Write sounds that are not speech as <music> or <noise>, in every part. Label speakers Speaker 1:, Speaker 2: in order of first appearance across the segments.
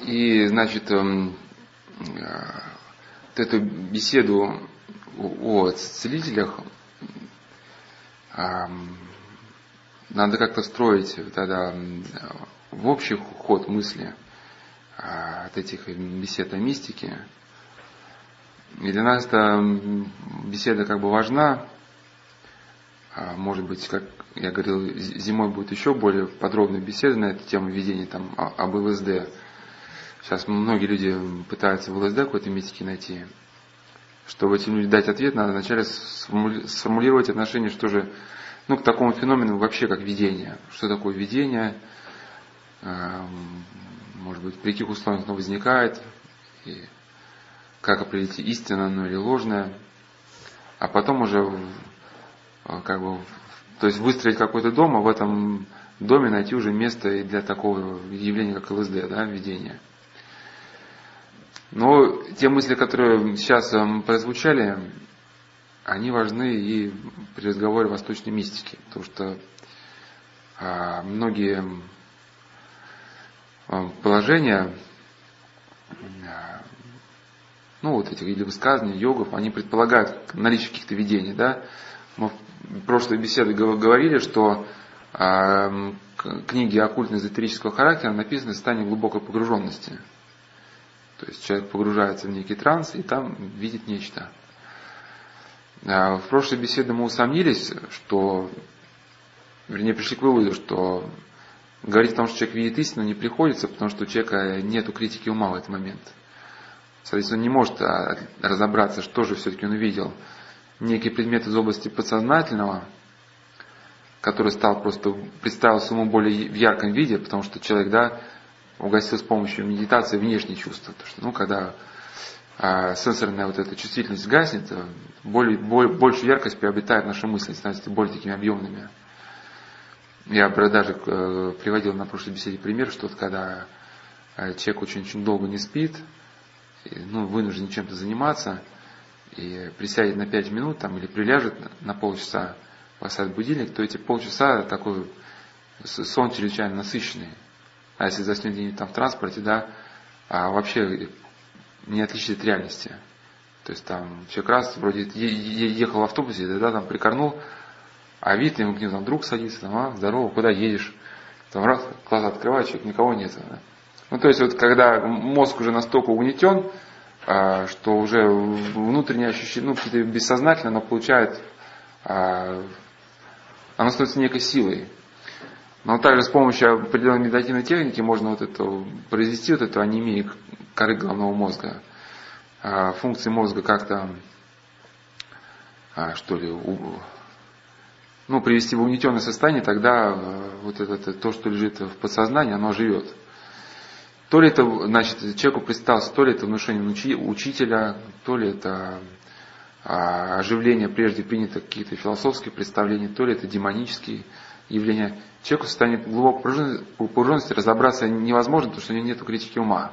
Speaker 1: И, значит, эм, вот эту беседу о целителях надо как-то строить тогда в общий ход мысли а, от этих бесед о мистике. И для нас эта беседа как бы важна. А, может быть, как я говорил, зимой будет еще более подробная беседа на эту тему видения там, об ЛСД. Сейчас многие люди пытаются в ЛСД какой-то мистики найти. Чтобы этим людям дать ответ, надо вначале сформулировать отношение, что же, ну, к такому феномену вообще как видение. Что такое видение, эм, может быть, при каких условиях оно возникает, и как определить истинное оно или ложное, а потом уже как бы, то есть выстроить какой-то дом, а в этом доме найти уже место и для такого явления, как ЛСД, да, видения. Но те мысли, которые сейчас эм, прозвучали, они важны и при разговоре о восточной мистике, потому что а, многие эм, положения, ну вот этих или высказывания йогов, они предполагают наличие каких-то видений, да. Мы в прошлой беседе говорили, что э, книги оккультно-эзотерического характера написаны в состоянии глубокой погруженности. То есть человек погружается в некий транс и там видит нечто. А в прошлой беседе мы усомнились, что, вернее, пришли к выводу, что говорить о том, что человек видит истину, не приходится, потому что у человека нет критики ума в этот момент. Соответственно, он не может а, разобраться, что же все-таки он увидел. Некий предмет из области подсознательного, который стал просто, представился ему более в ярком виде, потому что человек, да, угасил с помощью медитации внешние чувства. Потому что, ну, когда а, сенсорная вот эта чувствительность гаснет, э, более, более, большую яркость приобретает наши мысли, становятся более такими объемными. Я даже э, приводил на прошлой беседе пример, что вот когда э, человек очень-очень долго не спит, и, ну, вынужден чем-то заниматься, и присядет на 5 минут там, или приляжет на полчаса, поставит будильник, то эти полчаса такой сон чрезвычайно насыщенный. А если заснет где-нибудь там в транспорте, да, а вообще не отличит от реальности. То есть там человек раз вроде ехал в автобусе, да, там прикорнул, а вид ему к нему там друг садится, там, а, здорово, куда едешь? Там раз, глаза открывает, человек, никого нет. Да? Ну, то есть вот когда мозг уже настолько угнетен, что уже внутреннее ощущение, ну, какие-то бессознательно, но получает, а, оно становится некой силой. Но также с помощью определенной медитативной техники можно вот это, произвести вот эту анемию коры головного мозга. А, функции мозга как-то, а, что ли, ну, привести в угнетенное состояние, тогда а, вот это, то, что лежит в подсознании, оно живет. То ли это, значит, человеку представился, то ли это внушение учителя, то ли это оживление прежде принятых каких-то философских представлений, то ли это демонические явления человеку в состоянии глубокой погруженности разобраться невозможно, потому что у него нет критики ума.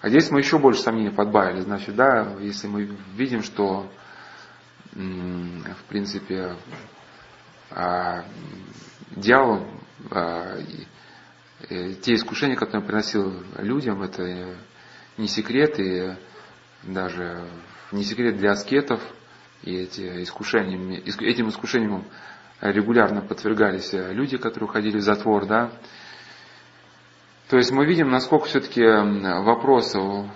Speaker 1: А здесь мы еще больше сомнений подбавили. Значит, да, если мы видим, что в принципе а, дьявол, а, те искушения, которые он приносил людям, это не секрет, и даже не секрет для аскетов, и эти искушения, этим искушением регулярно подвергались э, люди, которые уходили в затвор, да. То есть мы видим, насколько все-таки вопрос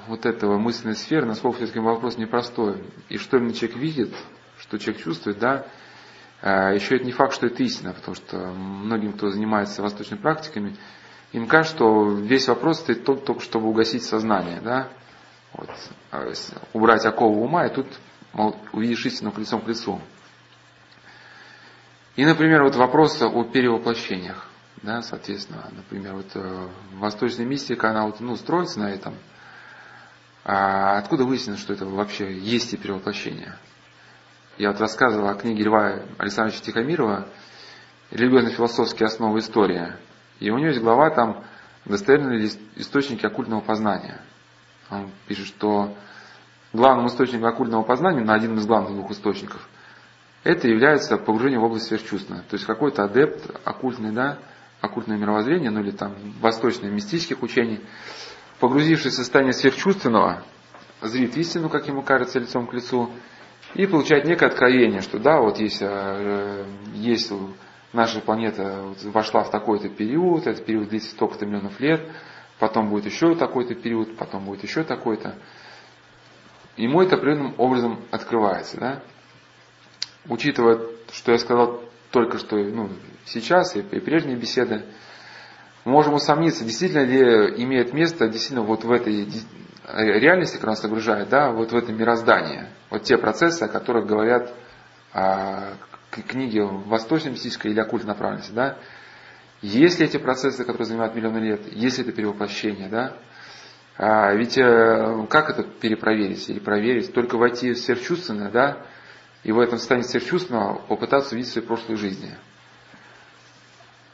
Speaker 1: вот этого мысленной сферы, насколько все-таки вопрос непростой. И что именно человек видит, что человек чувствует, да, э, еще это не факт, что это истина, потому что многим, кто занимается восточными практиками, им кажется, что весь вопрос стоит только, только чтобы угасить сознание, да, вот, а убрать оковы ума, и тут мол, увидишь истину лицом к лицу. И, например, вот вопрос о перевоплощениях. Да, соответственно, например, вот э, восточная мистика, она вот, ну, строится на этом. А откуда выяснилось, что это вообще есть и перевоплощение? Я вот рассказывал о книге Льва Александровича Тихомирова «Религиозно-философские основы истории». И у него есть глава там «Достоверные источники оккультного познания». Он пишет, что главным источником оккультного познания, на один из главных двух источников, это является погружение в область сверхчувственного. То есть какой-то адепт оккультный, да, оккультного мировоззрения, ну или там восточных мистических учений, погрузившись в состояние сверхчувственного, зрит истину, как ему кажется, лицом к лицу, и получает некое откровение, что да, вот есть, э, есть наша планета вошла в такой-то период, этот период длится столько-то миллионов лет, потом будет еще такой-то период, потом будет еще такой-то. Ему это определенным образом открывается. Да? Учитывая, что я сказал только что ну, сейчас и, и прежние беседы, можем усомниться, действительно ли имеет место действительно вот в этой реальности, которая нас окружает, да, вот в этом мироздании, вот те процессы, о которых говорят а, книги восточной мистической или оккультной направленности, да, есть ли эти процессы, которые занимают миллионы лет, есть ли это перевоплощение, да, а, ведь э, как это перепроверить или проверить? Только войти в сверхчувственное, да, и в этом состоянии сверхчувственного попытаться увидеть свои прошлые жизни.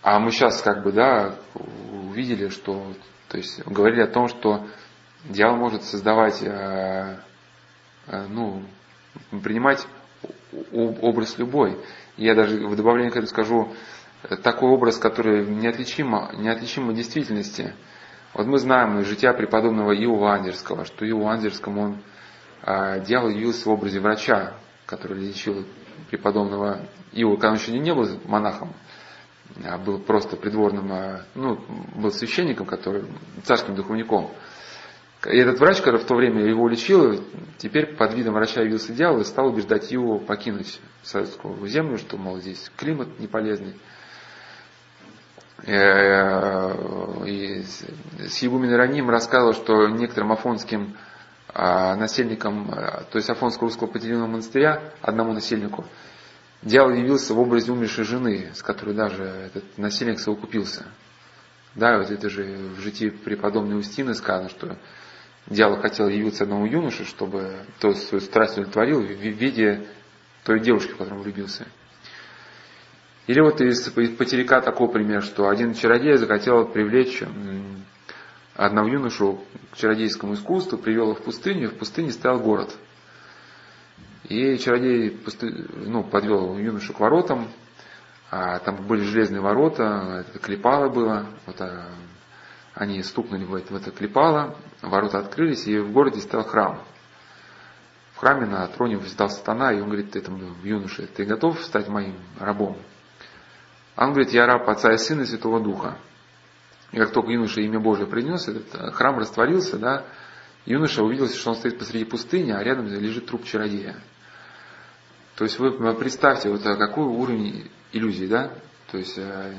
Speaker 1: А мы сейчас как бы, да, увидели, что, то есть говорили о том, что дьявол может создавать, э, э, ну, принимать образ любой. Я даже в добавлении к этому скажу, э, такой образ, который неотличим, неотличим от действительности. Вот мы знаем из жития преподобного Иова Андерского, что Иова Андерскому он, а, дьявол явился в образе врача, который лечил преподобного Иова, когда он еще не был монахом, а был просто придворным, а, ну, был священником, который, царским духовником. И этот врач, который в то время его лечил, теперь под видом врача явился дьявол и стал убеждать его покинуть советскую землю, что, мол, здесь климат неполезный. Э, и с Егумен Ироним рассказывал, что некоторым афонским а, насельникам, э, то есть Афонского русского потерянного монастыря, одному насельнику, дьявол явился в образе умершей жены, с которой даже этот насельник совокупился. Да, вот это же в житии преподобной Устины сказано, что дьявол хотел явиться одному юноше, чтобы то свою страсть удовлетворил в виде той девушки, в которую он влюбился. Или вот из потеряка такой пример, что один чародей захотел привлечь одного юношу к чародейскому искусству, привел его в пустыню, и в пустыне стоял город. И чародей ну, подвел юношу к воротам, а там были железные ворота, это клепало было, вот, а, они стукнули в это, в это клепало, ворота открылись, и в городе стоял храм. В храме на троне восседал сатана, и он говорит этому юноше, ты готов стать моим рабом? А он говорит, я раб Отца и Сына и Святого Духа. И как только юноша имя Божие принес, этот э, храм растворился, да, юноша увидел, что он стоит посреди пустыни, а рядом лежит труп чародея. То есть вы представьте, вот э, какой уровень иллюзии, да? То есть э,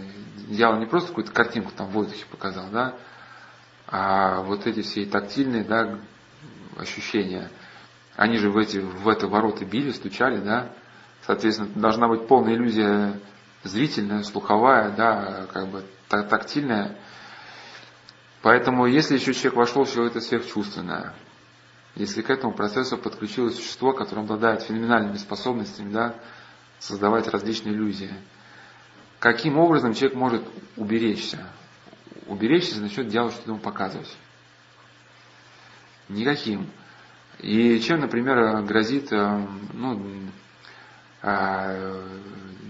Speaker 1: дьявол не просто какую-то картинку там в воздухе показал, да, а вот эти все тактильные, да, ощущения, они же в эти, в это ворота били, стучали, да, соответственно, должна быть полная иллюзия зрительная, слуховая, да, как бы тактильная. Поэтому, если еще человек вошел в все это сверхчувственное, если к этому процессу подключилось существо, которое обладает феноменальными способностями, да, создавать различные иллюзии, каким образом человек может уберечься? Уберечься начнет делать, что ему показывать. Никаким. И чем, например, грозит э, ну, а,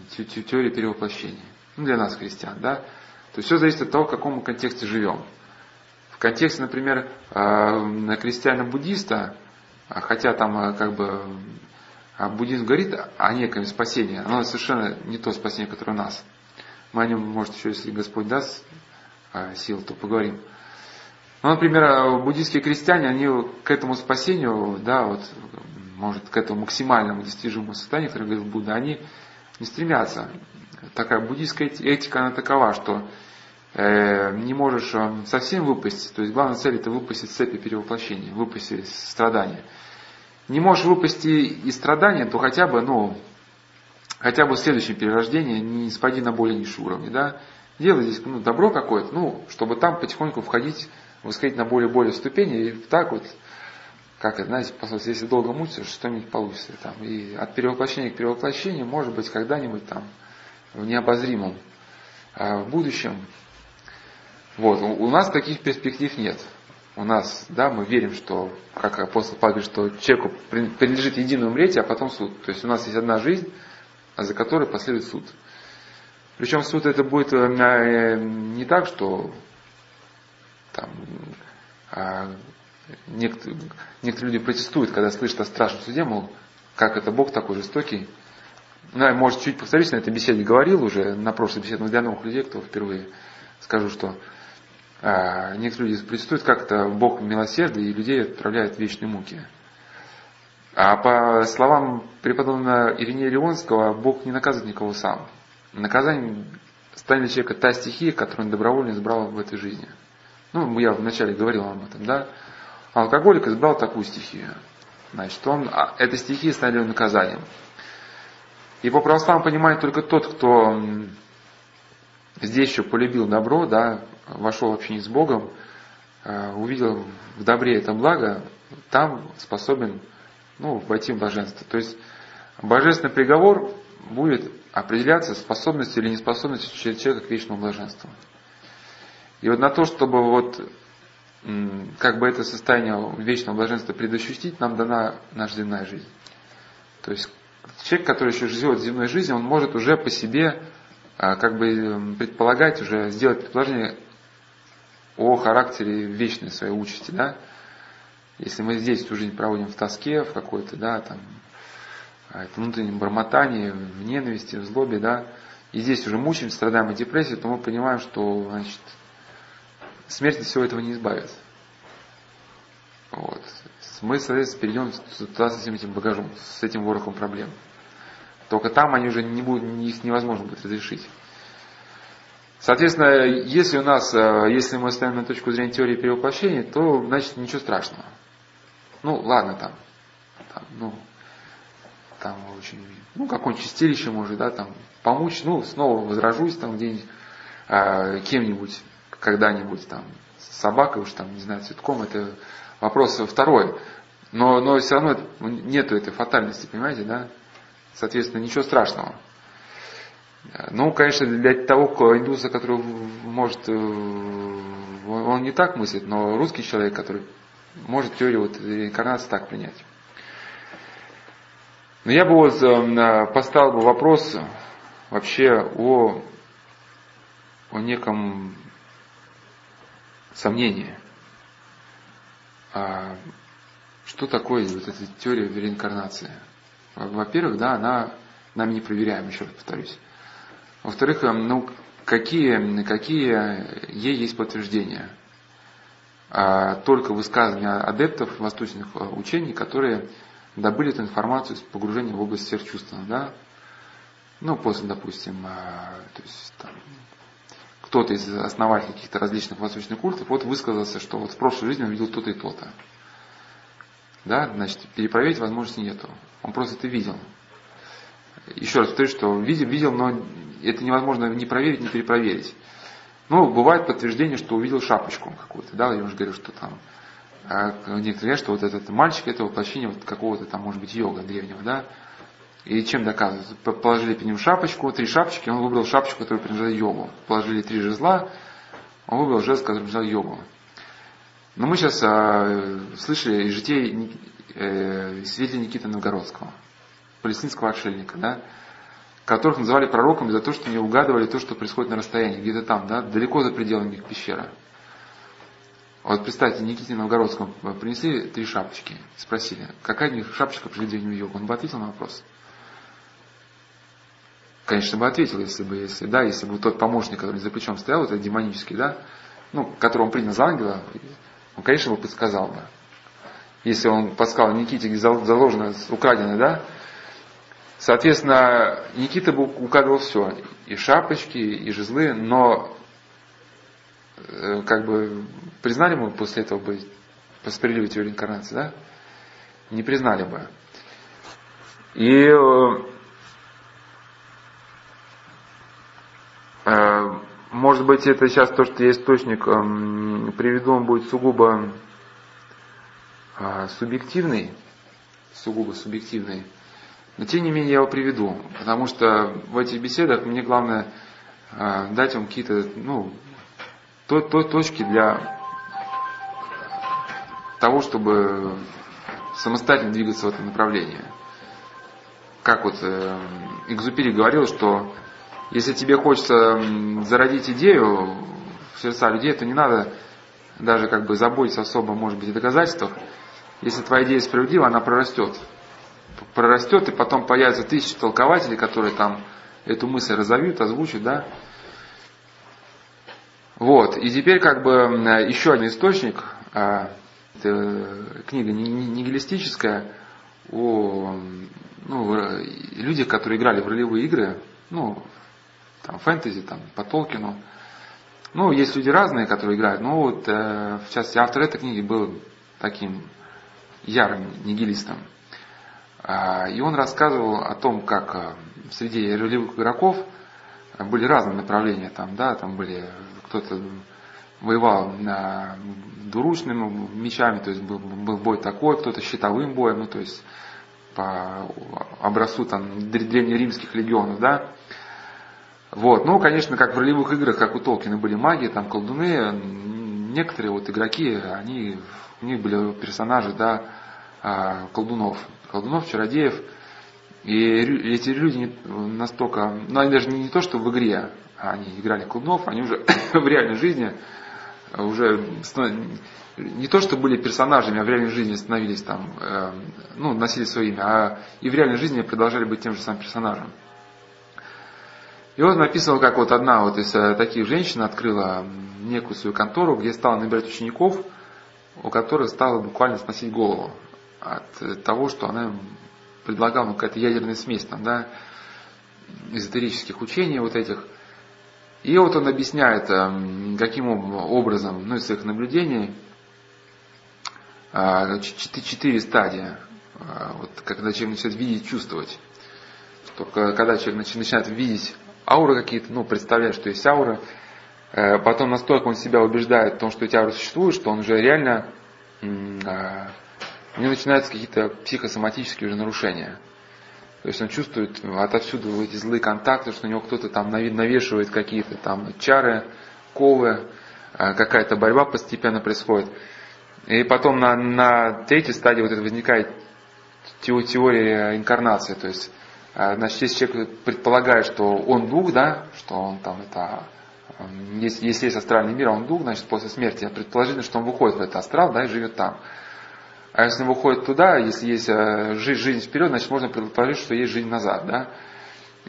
Speaker 1: теория перевоплощения. Ну, для нас, христиан, да. То есть все зависит от того, в каком контексте живем. В контексте, например, а, крестьяна-буддиста, а, хотя там как бы буддизм говорит о неком спасении, оно совершенно не то спасение, которое у нас. Мы о нем, может, еще, если Господь даст сил, то поговорим. Ну, например, буддийские крестьяне, они к этому спасению, да, вот может, к этому максимальному достижимому состоянию, которое говорил Будда, они не стремятся. Такая буддийская этика, она такова, что э, не можешь э, совсем выпасть, то есть главная цель это выпустить цепи перевоплощения, выпустить страдания. Не можешь выпасть из страдания, то хотя бы, ну, хотя бы в следующем перерождении не спади на более низший уровень, да. Делай здесь ну, добро какое-то, ну, чтобы там потихоньку входить, восходить на более-более ступени, и так вот как это, знаете, послушайте, если долго мучиться, что-нибудь получится там. И от перевоплощения к перевоплощению, может быть, когда-нибудь там, в необозримом а в будущем. Вот, у, у нас таких перспектив нет. У нас, да, мы верим, что, как апостол Павел что человеку принадлежит единое умреть, а потом суд. То есть у нас есть одна жизнь, за которой последует суд. Причем суд это будет э, не так, что там, а, некоторые, некоторые люди протестуют, когда слышат о страшном суде, мол, как это Бог такой жестокий. Ну, я, может, чуть повторюсь, на этой беседе говорил уже, на прошлой беседе, но для новых людей, кто впервые скажу, что а, некоторые люди протестуют, как это Бог милосердный и людей отправляет в вечные муки. А по словам преподобного Иринея Леонского, Бог не наказывает никого сам. Наказанием станет для человека та стихия, которую он добровольно избрал в этой жизни. Ну, я вначале говорил об этом, да. Алкоголик избрал такую стихию. Значит, он, а, эта стихия стала его наказанием. И по православному понимает только тот, кто здесь еще полюбил добро, да, вошел в общение с Богом, э, увидел в добре это благо, там способен ну, войти в блаженство. То есть божественный приговор будет определяться способностью или неспособностью человека к вечному блаженству. И вот на то, чтобы вот как бы это состояние вечного блаженства предощутить, нам дана наша земная жизнь. То есть человек, который еще живет земной жизнью, он может уже по себе а, как бы предполагать, уже сделать предположение о характере вечной своей участи, да. Если мы здесь всю жизнь проводим в тоске, в какой-то, да, там, внутреннем бормотании, в ненависти, в злобе, да, и здесь уже мучаемся, страдаем от депрессии, то мы понимаем, что, значит, смерть от всего этого не избавит. Вот. Мы, соответственно, перейдем туда с этим, этим багажом, с этим ворохом проблем. Только там они уже не будут, их невозможно будет разрешить. Соответственно, если у нас, э, если мы ставим на точку зрения теории перевоплощения, то значит ничего страшного. Ну, ладно там, там ну, там очень, ну, какое-нибудь чистилище может, да, там, помочь, ну, снова возражусь там где-нибудь, э, кем-нибудь, когда-нибудь там собакой уж там, не знаю, цветком, это вопрос второй. Но, но все равно нету этой фатальности, понимаете, да? Соответственно, ничего страшного. Ну, конечно, для того индуса, который может, э, он не так мыслит, но русский человек, который может теорию вот реинкарнации так принять. Но я бы вот э, поставил бы вопрос вообще о, о неком сомнение. А что такое вот эта теория реинкарнации? Во-первых, да, она нами не проверяем, еще раз повторюсь. Во-вторых, ну, какие, какие ей есть подтверждения? А, только высказывания адептов восточных а, учений, которые добыли эту информацию с погружением в область сверхчувственного, да? Ну, после, допустим, а, то есть, там, кто-то из основателей каких-то различных восточных культов вот высказался, что вот в прошлой жизни он видел то-то и то-то. Да, значит, перепроверить возможности нету. Он просто это видел. Еще раз повторю, что видел, видел, но это невозможно ни проверить, ни перепроверить. Ну, бывает подтверждение, что увидел шапочку какую-то, да, я уже говорю, что там, некоторые говорят, что вот этот мальчик, это воплощение вот какого-то там, может быть, йога древнего, да, и чем доказывают? Положили перед ним шапочку, три шапочки, он выбрал шапочку, которая принадлежала йогу. Положили три жезла, он выбрал жезл, который принадлежал йогу. Но мы сейчас э, слышали из житей э, свидетелей Никиты Новгородского, палестинского отшельника, да, которых называли пророками за то, что не угадывали то, что происходит на расстоянии, где-то там, да, далеко за пределами их пещеры. Вот представьте, Никите Новгородскому принесли три шапочки, спросили, какая из них шапочка при древнему йогу. Он бы ответил на вопрос. Конечно, бы ответил, если бы, если, да, если бы тот помощник, который за плечом стоял, этот демонический, да, ну, которого он принял за ангела, он, конечно, бы подсказал бы. Если он подсказал Никите, заложено, украдено, да, соответственно, Никита бы указывал все, и шапочки, и жезлы, но как бы признали мы после этого бы по справедливой теории инкарнации, да? Не признали бы. И э, Э, может быть, это сейчас то, что я источник приведу, он будет сугубо э, субъективный, сугубо субъективный. Но тем не менее я его приведу, потому что в этих беседах мне главное э, дать вам какие-то, ну, точки для того, чтобы самостоятельно двигаться в этом направлении. Как вот э, Экзупери говорил, что Если тебе хочется зародить идею в сердца людей, то не надо даже как бы заботиться особо, может быть, о доказательствах. Если твоя идея справедлива, она прорастет. Прорастет, и потом появятся тысячи толкователей, которые там эту мысль разовьют, озвучат, да. Вот, и теперь как бы еще один источник, а, книга нигилистическая, о ну, людях, которые играли в ролевые игры, ну, там, фэнтези, там, по Толкину. Ну, есть люди разные, которые играют, но вот, э, в частности, автор этой книги был таким ярым нигилистом. А, и он рассказывал о том, как э, среди ролевых игроков были разные направления, там, да, там были, кто-то воевал на двуручными мечами, то есть был, был бой такой, кто-то щитовым боем, ну, то есть по образцу там древнеримских легионов, да. Вот, ну, конечно, как в ролевых играх, как у Толкина были маги, там колдуны, некоторые вот игроки, они, у них были персонажи, да, а, колдунов, колдунов, чародеев, и эти люди настолько, ну, они даже не то, что в игре, они играли колдунов, они уже <coughs> в реальной жизни уже не то, что были персонажами, а в реальной жизни становились там, э, ну, носили свое имя, а и в реальной жизни продолжали быть тем же самым персонажем. И вот написано, как вот одна вот из э, таких женщин открыла некую свою контору, где стала набирать учеников, у которых стало буквально сносить голову от того, что она предлагала ну, какая-то ядерная смесь там, да, эзотерических учений вот этих. И вот он объясняет, э, каким образом, ну, из своих наблюдений, а, четыре стадии, а, вот, когда человек начинает видеть, чувствовать. Только когда человек начинает видеть ауры какие-то, ну, представляет, что есть аура, э, потом настолько он себя убеждает в том, что эти ауры существуют, что он уже реально, у него начинаются какие-то психосоматические уже нарушения. То есть он чувствует отовсюду эти злые контакты, что у него кто-то там навешивает какие-то там чары, ковы, какая-то борьба постепенно происходит. И потом на, на третьей стадии вот это возникает теория инкарнации. То есть, а, значит, если человек предполагает, что он дух, да, что он там это если, если есть астральный мир, а он дух, значит, после смерти предположительно, что он выходит в этот астрал, да, и живет там. А если он выходит туда, если есть э, жизнь, жизнь вперед, значит, можно предположить, что есть жизнь назад, да.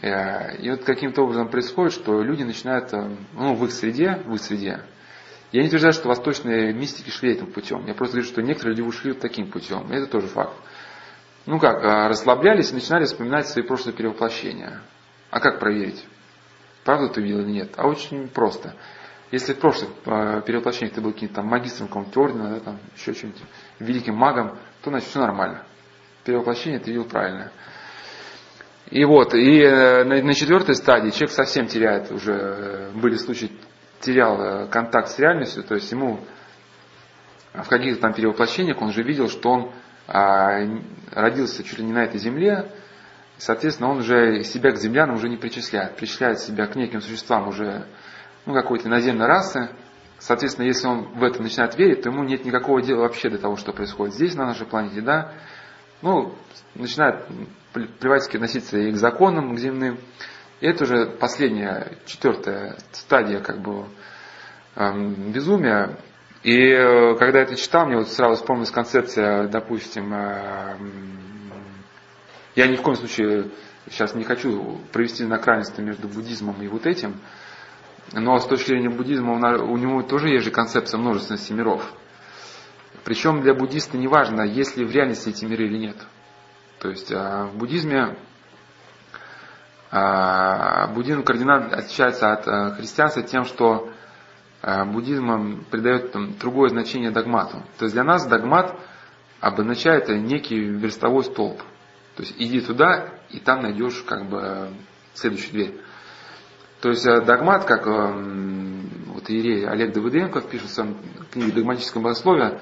Speaker 1: Э, и вот каким-то образом происходит, что люди начинают, э, ну, в их среде, в их среде, я не утверждаю, что восточные мистики шли этим путем. Я просто говорю, что некоторые люди ушли таким путем. И это тоже факт. Ну как, расслаблялись и начинали вспоминать свои прошлые перевоплощения. А как проверить? Правду ты видел или нет? А очень просто. Если в прошлых а, перевоплощениях ты был каким-то там магистром какого-нибудь ордена, да, там, еще чем-нибудь, великим магом, то значит все нормально. Перевоплощение ты видел правильно. И вот, и э, на, на четвертой стадии человек совсем теряет уже, э, были случаи терял э, контакт с реальностью, то есть ему в каких-то там перевоплощениях он уже видел, что он а, родился чуть ли не на этой земле, соответственно, он уже себя к землянам уже не причисляет, причисляет себя к неким существам уже ну, какой-то наземной расы. Соответственно, если он в это начинает верить, то ему нет никакого дела вообще до того, что происходит здесь, на нашей планете, да. Ну, начинает плевательски относиться и к законам, к земным. И это уже последняя, четвертая стадия как бы эм, безумия. И э, когда я это читал, мне вот сразу вспомнилась концепция, допустим, э, я ни в коем случае сейчас не хочу провести на крайности между буддизмом и вот этим, но с точки зрения буддизма у него тоже есть же концепция множественности миров. Причем для буддиста не важно, есть ли в реальности эти миры или нет. То есть а в буддизме а, буддизм кардинально отличается от э, христианства тем, что буддизм придает другое значение догмату. То есть для нас догмат обозначает некий верстовой столб. То есть иди туда, и там найдешь как бы следующую дверь. То есть э, догмат, как вот иерей Олег Давыденко пишет в своем книге «Догматическое богословие»,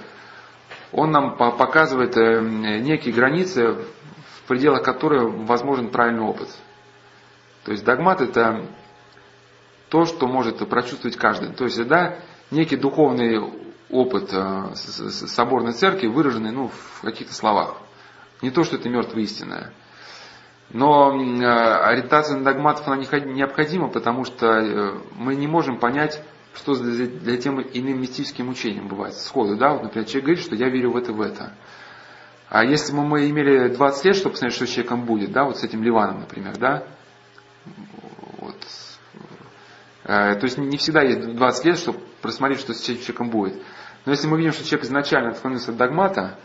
Speaker 1: он нам показывает некие границы, в пределах которых возможен правильный опыт. То есть догмат это то, что может прочувствовать каждый. То есть, да, некий духовный опыт э, соборной церкви, выраженный ну, в каких-то словах. Не то, что это мертвая истина. Но ориентация на догматов она необходима, потому что мы не можем понять, что для тем иным мистическим учением бывает сходу. Да? Вот, например, человек говорит, что я верю в это, в это. А если бы мы имели 20 лет, чтобы посмотреть, что с человеком будет, да, вот с этим Ливаном, например, да, вот, э, то есть не всегда есть 20 лет, чтобы просмотреть, что с человеком будет. Но если мы видим, что человек изначально отклонился от догмата,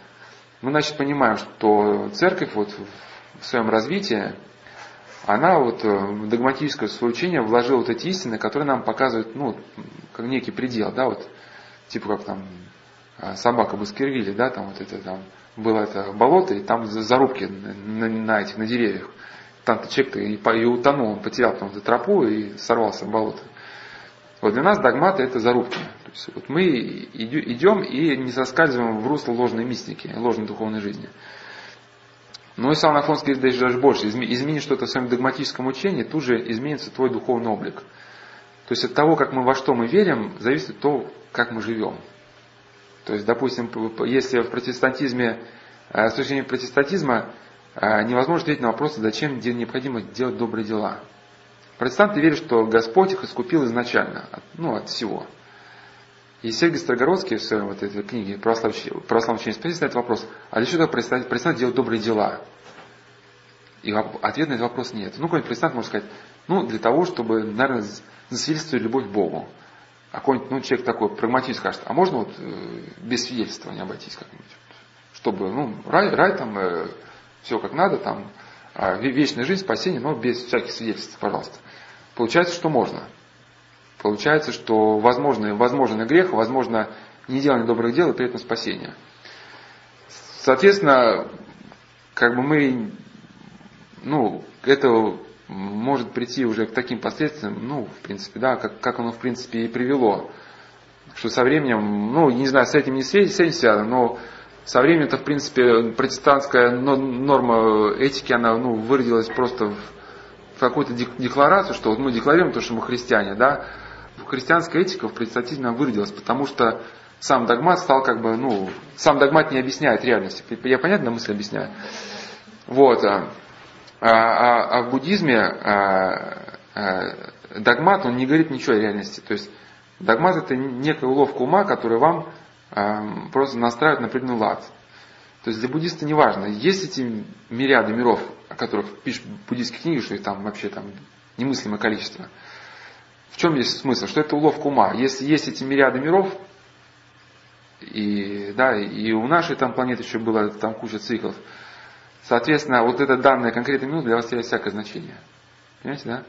Speaker 1: мы, значит, понимаем, что церковь вот в своем развитии, она вот э, в догматическое свое учение вложила вот эти истины, которые нам показывают, ну, как некий предел, да, вот, типа как там э, собака Баскервилли, да, там вот это там, было это болото, и там зарубки на, на этих, на деревьях. Там-то человек-то и, и утонул, он потерял там эту тропу и сорвался в болото. Вот для нас догматы это зарубки. То есть вот мы идем и не соскальзываем в русло ложной мистики, ложной духовной жизни. Но и сам Афонский говорит даже больше. Измени что-то в своем догматическом учении, тут же изменится твой духовный облик. То есть от того, как мы во что мы верим, зависит то, как мы живем. То есть, допустим, если в протестантизме, э, с точки зрения протестантизма, э, невозможно ответить на вопрос, зачем необходимо делать добрые дела. Протестанты верят, что Господь их искупил изначально, ну, от всего. И Сергей Строгородский в своей вот этой книге «Православное учение на этот вопрос, а для чего протестант делать добрые дела? И ответ на этот вопрос нет. Ну, какой-нибудь протестант может сказать, ну, для того, чтобы, наверное, засвидетельствовать любовь к Богу. А какой-нибудь ну, человек такой прагматист скажет, а можно вот э, без свидетельствования обойтись как-нибудь? Чтобы, ну, рай, рай там, э, все как надо, там, э, вечная жизнь, спасение, но без всяких свидетельств, пожалуйста. Получается, что можно. Получается, что возможно, возможно грех, возможно неделание добрых дел и при этом спасение. Соответственно, как бы мы, ну, это может прийти уже к таким последствиям, ну, в принципе, да, как, как оно, в принципе, и привело. Что со временем, ну, не знаю, с этим не связано, но со временем-то, в принципе, протестантская норма этики, она, ну, выродилась просто в какую-то декларацию, что вот мы декларируем то, что мы христиане, да, христианская этика в протестантизме выродилась, потому что сам догмат стал как бы, ну, сам догмат не объясняет реальности. Я понятно мысль объясняю? Вот. А. А, а, а в буддизме а, а, догмат, он не говорит ничего о реальности. То есть догмат это некая уловка ума, которая вам а, просто настраивает на определенный лад. То есть для буддиста не важно, есть эти мириады миров, о которых пишут буддийские книги, что их там вообще там немыслимое количество. В чем есть смысл? Что это уловка ума. Если есть эти мириады миров, и, да, и у нашей там планеты еще было там куча циклов, Соответственно, вот это данное конкретная минута для вас теряет всякое значение. Понимаете, да?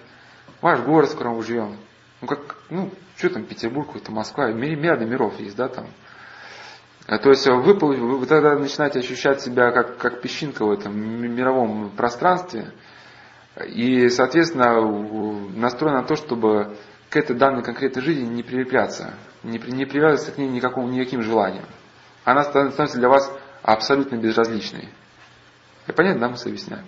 Speaker 1: Ваш город, в котором мы живем. Ну, как, ну, что там, Петербург, какой-то Москва, мириады миров есть, да, там. А, то есть вы, вы тогда начинаете ощущать себя как, как песчинка в этом мировом пространстве. И, соответственно, настроен на то, чтобы к этой данной конкретной жизни не прилепляться, не, не привязываться к ней никакому, никаким желанием. Она становится для вас абсолютно безразличной. Я понятно, да, мысль объясняю?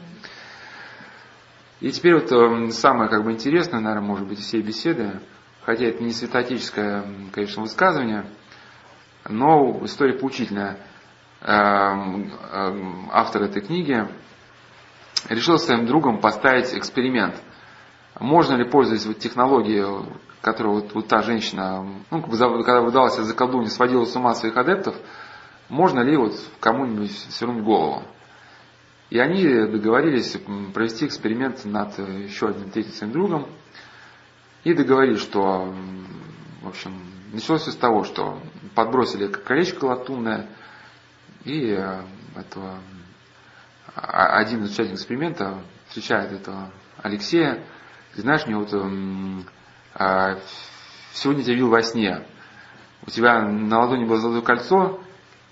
Speaker 1: И теперь вот э, самое как бы интересное, наверное, может быть, всей беседы, хотя это не святотическое, конечно, высказывание, но история поучительная. Э, э, автор этой книги решил своим другом поставить эксперимент. Можно ли пользоваться вот технологией, которую вот, вот та женщина, ну, когда выдалась за колдунью, сводила с ума своих адептов, можно ли вот кому-нибудь свернуть голову? И они договорились провести эксперимент над э, еще одним третьим своим другом. И договорились, что, в общем, началось все с того, что подбросили колечко латунное, и э, этого, а, один из участников эксперимента встречает этого Алексея, и знаешь, мне вот а, сегодня тебя видел во сне, у тебя на ладони было золотое кольцо,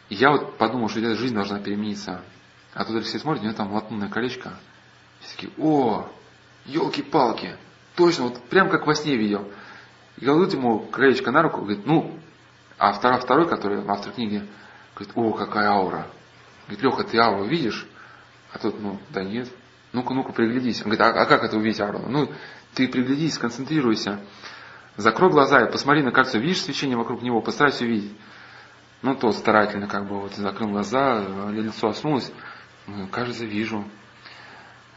Speaker 1: и я вот подумал, что эта жизнь должна перемениться. А тут Алексей смотрит, у него там латунное колечко. Все такие, о, елки-палки, точно, вот прям как во сне видел. И кладут ему колечко на руку, говорит, ну, а второй, второй, который автор книги, говорит, о, какая аура. Говорит, Леха, ты ауру видишь? А тот, ну, да нет. Ну-ка, ну-ка, приглядись. Он говорит, а, а как это увидеть ауру? Ну, ты приглядись, сконцентрируйся. Закрой глаза и посмотри на кольцо. Видишь свечение вокруг него? Постарайся увидеть. Ну, тот старательно как бы вот закрыл глаза, лицо осунулось. Ну, кажется, вижу.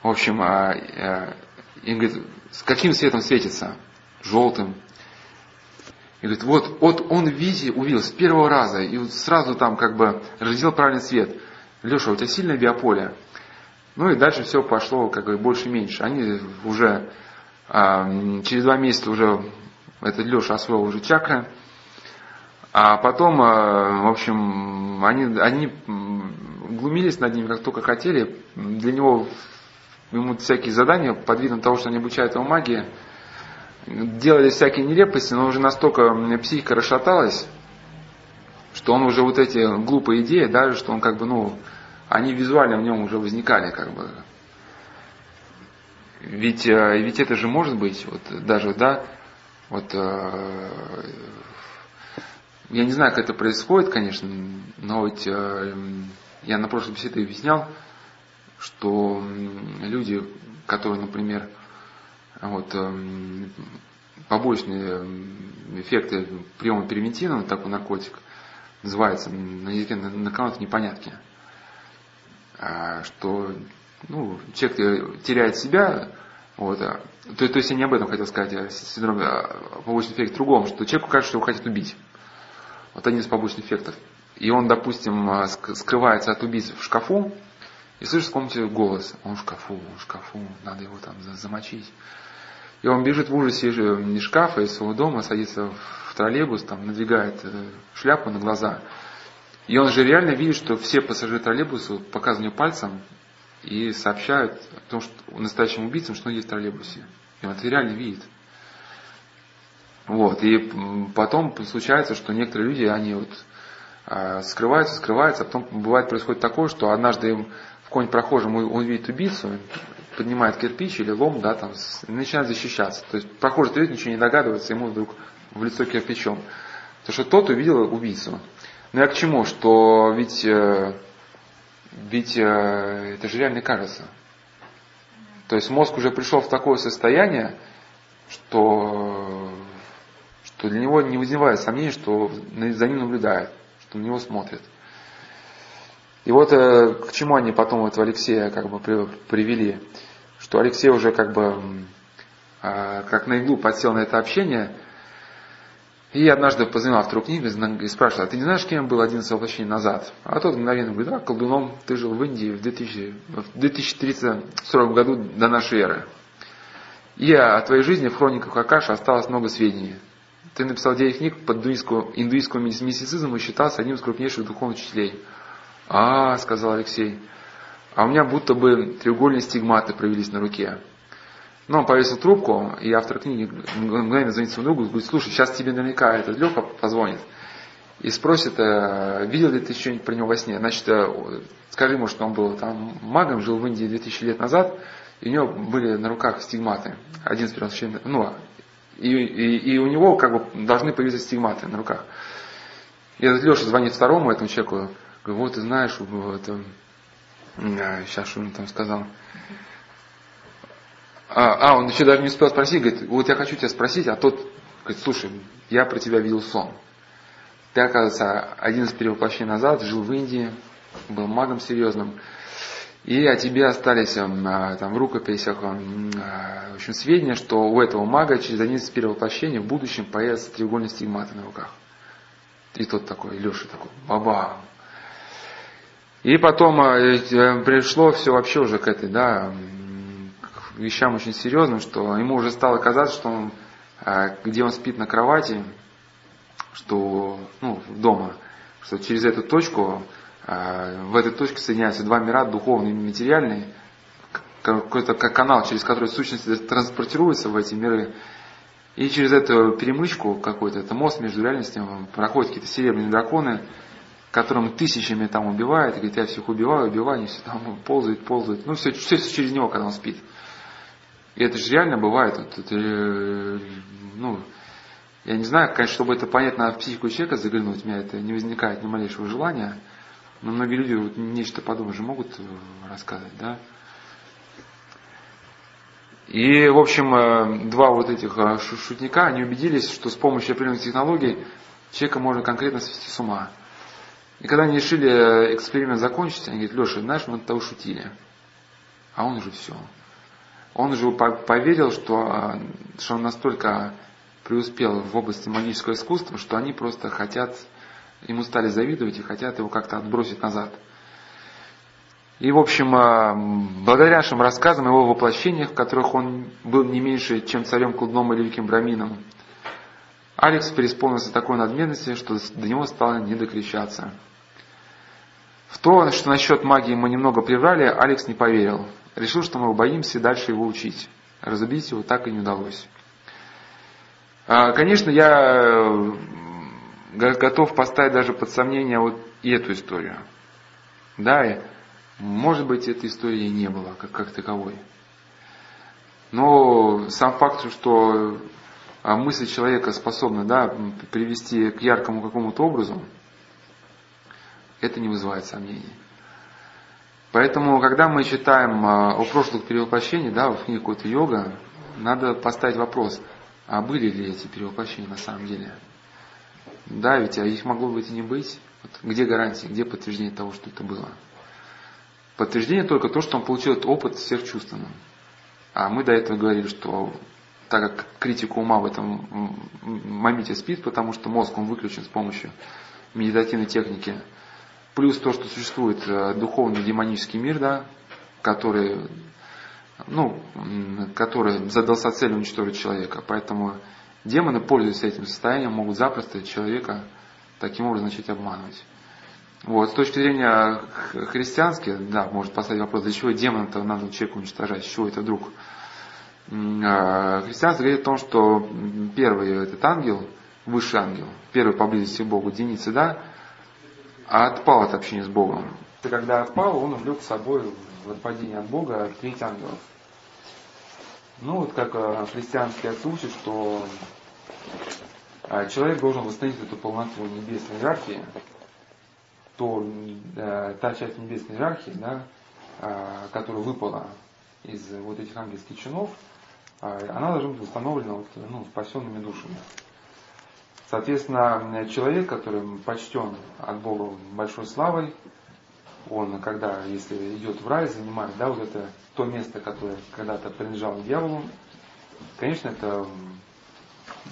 Speaker 1: В общем, а, а, и говорит, с каким светом светится? Желтым. И говорит, вот, вот он в увидел с первого раза, и вот сразу там как бы разделил правильный цвет. Леша, у тебя сильное биополе. Ну и дальше все пошло как бы больше-меньше. Они уже а, через два месяца уже этот Леша освоил уже чакры. А потом, а, в общем, они, они глумились над ним как только хотели. Для него ему всякие задания под видом того, что они обучают его магии, делали всякие нелепости, но уже настолько психика расшаталась, что он уже вот эти глупые идеи, даже что он как бы, ну, они визуально в нем уже возникали, как бы. Ведь, э, ведь это же может быть, вот даже, да, вот, э, я не знаю, как это происходит, конечно, но ведь э, я на прошлой беседе объяснял, что люди, которые, например, вот, побочные эффекты приема первентина, такой наркотик, называется на языке наркоматов непонятки – что ну, человек теряет себя, вот, а, то, то есть я не об этом хотел сказать, а синдром а, побочный эффект другом, что человеку кажется, что его хотят убить. Вот один из побочных эффектов. И он, допустим, скрывается от убийц в шкафу, и слышит в комнате голос, он в шкафу, он в шкафу, надо его там замочить. И он бежит в ужасе из шкафа, из своего дома, садится в троллейбус, там, надвигает э, шляпу на глаза, и он же реально видит, что все пассажиры троллейбуса показывают пальцем и сообщают о том, что настоящим убийцам, что он есть в троллейбусе. И он это реально видит. Вот. И потом случается, что некоторые люди, они вот а, скрываются, скрываются, а потом бывает происходит такое, что однажды им в какой-нибудь прохожем он видит убийцу, поднимает кирпич или лом, да, там, и начинает защищаться. То есть прохожий стоит, ничего не догадывается, ему вдруг в лицо кирпичом. Потому что тот увидел убийцу. Но ну, я к чему? Что ведь, э, ведь э, это же реально кажется. То есть мозг уже пришел в такое состояние, что, что для него не вызывает сомнений, что за ним наблюдают, что на него смотрят. И вот э, к чему они потом этого Алексея как бы привели, что Алексей уже как бы как на иглу подсел на это общение – и однажды позвонил автору книги и спрашивал, а ты не знаешь, кем был 11 воплощений назад? А тот мгновенно говорит, да, колдуном ты жил в Индии в, 2000, в 2030-40 году до нашей эры. И о твоей жизни в хрониках Акаша осталось много сведений. Ты написал 9 книг под индуистскую, индуистскую мистицизм и считался одним из крупнейших духовных учителей. А, сказал Алексей, а у меня будто бы треугольные стигматы провелись на руке. Но ну, он повесил трубку, и автор книги мгновенно звонит своему другу, говорит, слушай, сейчас тебе наверняка этот Леха позвонит и спросит, э, видел ли ты что-нибудь про него во сне. Значит, э, скажи ему, что он был там магом, жил в Индии 2000 лет назад, и у него были на руках стигматы. Один из первых ну, и, и, и у него как бы должны появиться стигматы на руках. И этот Леша звонит второму этому человеку, говорит, вот ты знаешь, вот, сейчас что он там сказал, а, а, он еще даже не успел спросить, говорит, вот я хочу тебя спросить, а тот говорит, слушай, я про тебя видел сон. Ты, оказывается, один из перевоплощений назад жил в Индии, был магом серьезным, и о тебе остались а, там в рукописях а, в общем, сведения, что у этого мага через один из перевоплощений в будущем появятся треугольные стигматы на руках. И тот такой, Леша такой, баба. И потом э, пришло все вообще уже к этой, да, вещам очень серьезным, что ему уже стало казаться, что он, а, где он спит на кровати, что ну, дома, что через эту точку, а, в этой точке соединяются два мира, духовный и материальный, какой-то как канал, через который сущности транспортируются в эти миры. И через эту перемычку какой-то, это мост между реальностями, проходят какие-то серебряные драконы, которым тысячами там убивают, и говорит, я всех убиваю, убиваю, они все там ползают, ползают. Ну, все, все через него, когда он спит. И это же реально бывает. Это, это, э, ну, я не знаю, конечно, чтобы это понятно в психику человека заглянуть, у меня это не возникает ни малейшего желания. Но многие люди вот нечто подобное же могут э, рассказать, да. И, в общем, э, два вот этих шутника, они убедились, что с помощью определенных технологий человека можно конкретно свести с ума. И когда они решили эксперимент закончить, они говорят, Леша, знаешь, мы от того шутили. а он уже все. Он уже поверил, что, что он настолько преуспел в области магического искусства, что они просто хотят, ему стали завидовать и хотят его как-то отбросить назад. И, в общем, благодаря нашим рассказам его воплощениях, в которых он был не меньше, чем царем Кулдном или Великим Брамином, Алекс переисполнился такой надменности, что до него стало не докричаться. В то, что насчет магии мы немного приврали, Алекс не поверил. Решил, что мы боимся дальше его учить. Разубить его так и не удалось. А, конечно, я э, готов поставить даже под сомнение вот и эту историю. Да, и, может быть, этой истории не было как, как таковой. Но сам факт, что а мысль человека способна да, привести к яркому какому-то образу, это не вызывает сомнений. Поэтому, когда мы читаем а, о прошлых перевоплощениях, да, в книге какой-то йога, надо поставить вопрос, а были ли эти перевоплощения на самом деле? Да, ведь а их могло быть и не быть. Вот где гарантия, где подтверждение того, что это было? Подтверждение только то, что он получил этот опыт сверхчувственным. А мы до этого говорили, что так как критика ума в этом моменте спит, потому что мозг он выключен с помощью медитативной техники. Плюс то, что существует э, духовный демонический мир, да, который, ну, который задался целью уничтожить человека. Поэтому демоны, пользуясь этим состоянием, могут запросто человека таким образом начать обманывать. Вот, с точки зрения христианской, да, может поставить вопрос, для чего демона-то надо человека уничтожать, с чего это вдруг а, христианство говорит о том, что первый этот ангел, высший ангел, первый поблизости к Богу, Деницы, да, отпал от общения с Богом. И когда отпал, он увлек с собой в отпадение от Бога треть ангелов. Ну вот как а, христианский отцы учат, что а, человек должен восстановить эту полноту небесной иерархии, то э, та часть небесной иерархии, да, которая выпала из вот этих ангельских чинов, а, она должна быть восстановлена вот, ну, спасенными душами. Соответственно, человек, который почтен от Бога большой славой, он, когда, если идет в рай, занимает, да, вот это то место, которое когда-то принадлежало дьяволу, конечно, это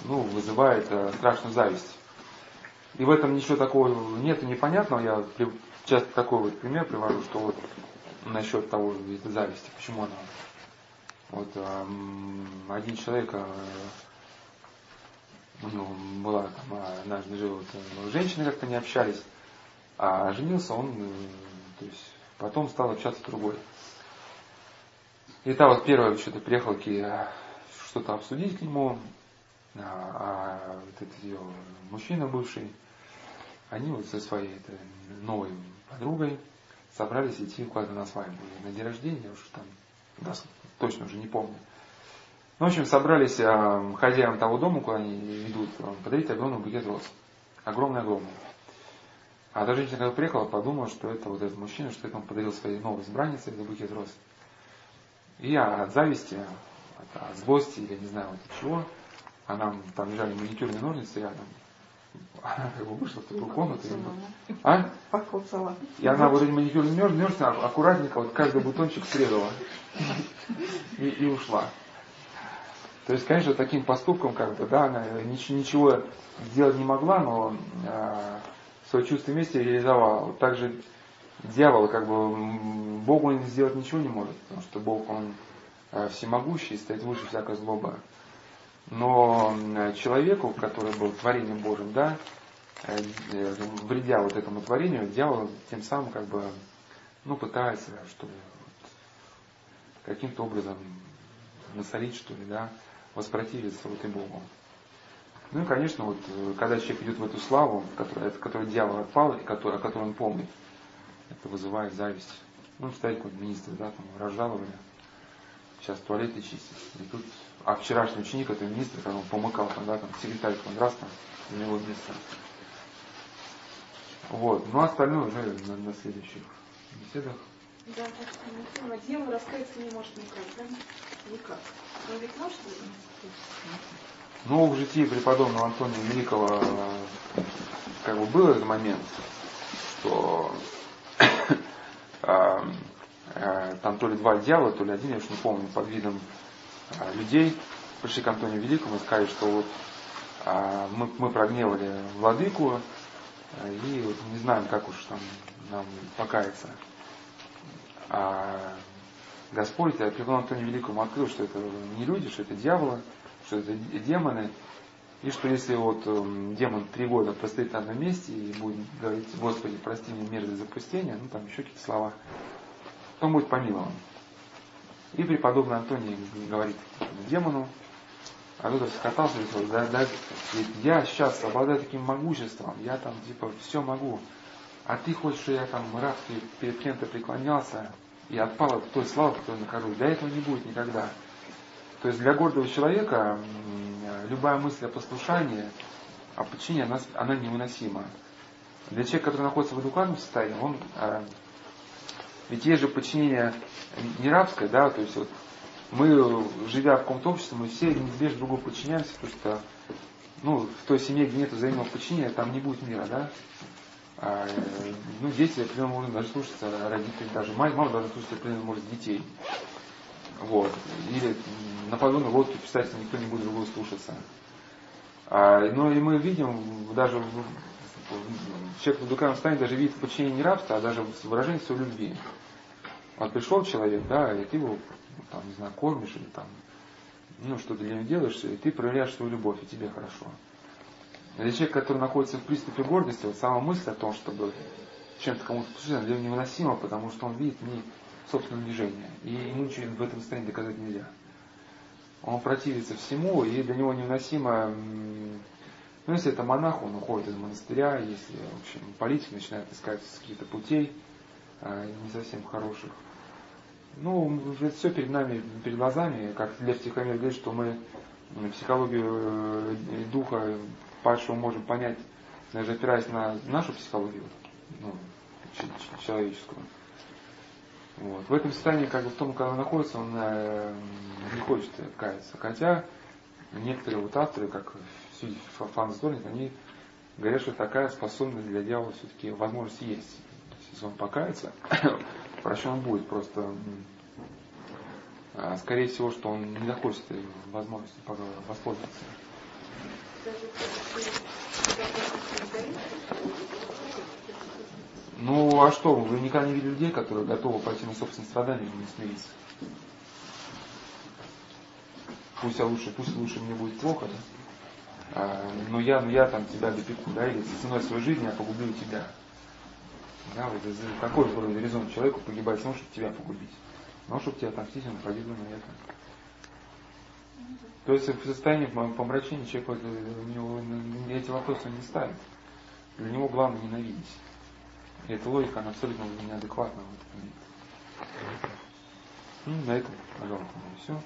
Speaker 1: ну, вызывает э, страшную зависть. И в этом ничего такого нет непонятного. Я часто такой вот пример привожу, что вот насчет того, этой зависти, почему она вот один человек, у него была там, однажды жил, вот, э, женщины как-то не общались, а женился он, э, то есть потом стал общаться с другой. И та вот первая что-то приехала к что-то обсудить к нему, а, а вот этот ее мужчина бывший, они вот со своей этой новой подругой собрались идти куда-то на свадьбу, на день рождения, уж там да, точно уже не помню. Ну, в общем, собрались э, хозяевам того дома, куда они ведут, э, подарить огромный букет роз. Огромный-огромный. А та женщина, когда приехала, подумала, что это вот этот мужчина, что это он подарил своей новой избраннице этот букет роз. И от зависти, от, от злости или не знаю вот от чего, она там лежали маникюрные ножницы рядом, она как бы вышла в такую комнату. И, а? Поползала. И она вот эти маникюрные ножницы аккуратненько вот каждый бутончик срезала. <laughs> И, и ушла. То есть, конечно, таким поступком, как бы, да, она ничего, сделать не могла, но э, свое чувство мести реализовала. Вот также дьявол, как бы, Богу он сделать ничего не может, потому что Бог, он э, всемогущий, стоит выше всякой злобы. Но человеку, который был творением Божьим, да, э, э, вредя вот этому творению, дьявол тем самым как бы, ну, пытается, что ли, вот, каким-то образом насолить, что ли, да, воспротивиться вот и Богу. Ну и, конечно, вот, э, когда человек идет в эту славу, в которой, от которой дьявол отпал, и который, о которой он помнит, это вызывает зависть. Ну, стоит какой-то министр, да, там, разжаловали, сейчас туалеты чистят. И тут а вчерашний ученик, это министр, когда он помыкал, там, да, там, секретарь Кондрас, там, на него место. Вот. Ну, а остальное уже на, на следующих беседах.
Speaker 2: Да, так, на тему раскаяться не может никак, да?
Speaker 1: Ну, в житии преподобного Антония Великого как бы был этот момент, что а, <coughs> э, там то ли два дьявола, то ли один, я уж не помню, под видом э, людей пришли к Антонию Великому и сказали, что вот э, мы, мы прогневали владыку, э, и вот не знаем, как уж там нам покаяться. А Господь, преподобному Антонию Великому открыл, что это не люди, что это дьяволы, что это демоны, и что если вот э, демон три года простоит на одном месте и будет говорить, Господи, прости мне мерзость запустения, ну там еще какие-то слова, то он будет помилован. И преподобный Антоний говорит демону, а тот раскатался и говорит, да, да, я сейчас обладаю таким могуществом, я там типа все могу, а ты хочешь, что я там раб перед кем-то преклонялся и отпал от той славы, которую нахожусь. Для этого не будет никогда. То есть для гордого человека любая мысль о послушании, о подчинении, она, она невыносима. Для человека, который находится в адекватном состоянии, он, э, ведь есть же подчинение не рабское, да, то есть вот мы, живя в каком-то обществе, мы все неизбежно другу подчиняемся, потому что ну, в той семье, где нет взаимного подчинения, там не будет мира, да. А, ну, дети определенным образом даже слушаться родителей, даже мать, мама должна слушаться определенным может детей. Вот. Или на подводной лодке писать никто не будет другого слушаться. А, но и мы видим, даже в, в, человек в духовном состоянии даже видит подчинение не рабства, а даже выражение своей любви. Вот пришел человек, да, и ты его, там, не знаю, кормишь или там, ну, что-то для него делаешь, и ты проявляешь свою любовь, и тебе хорошо. Для человека, который находится в приступе гордости, вот сама мысль о том, чтобы чем-то кому-то послужить, для него невыносима, потому что он видит не собственное движение. И ему ничего в этом состоянии доказать нельзя. Он противится всему, и для него невыносимо, ну, если это монах, он уходит из монастыря, если, в общем, политик начинает искать каких-то путей, а, не совсем хороших. Ну, это все перед нами, перед глазами, как Лев Тихомир говорит, что мы психологию э, духа падшего можем понять, даже опираясь на нашу психологию, ну, человеческую. Вот. В этом состоянии, как бы в том, когда он находится, он э, не хочет каяться. Хотя некоторые вот авторы, как Фанс Дорнит, они говорят, что такая способность для дьявола все-таки возможность есть. Есть, если он покается, <coughs> прощен будет просто а, скорее всего, что он не захочет возможности воспользоваться. Ну, а что, вы никогда не видели людей, которые готовы пойти на собственное страдание и не смириться? Пусть я лучше, пусть лучше мне будет плохо, да? А, но я, но я там тебя допеку, да, или ценой своей жизни я погублю тебя. Да, вот какой был горизонт человеку погибать само, чтобы тебя погубить. Но чтобы тебя отомстить, он погибнул на это. То есть в состоянии помрачения человек, у него эти вопросы не ставит. Для него главное ненавидеть. И эта логика, она абсолютно неадекватна в этот момент. Ну, на этом, пожалуйста, все.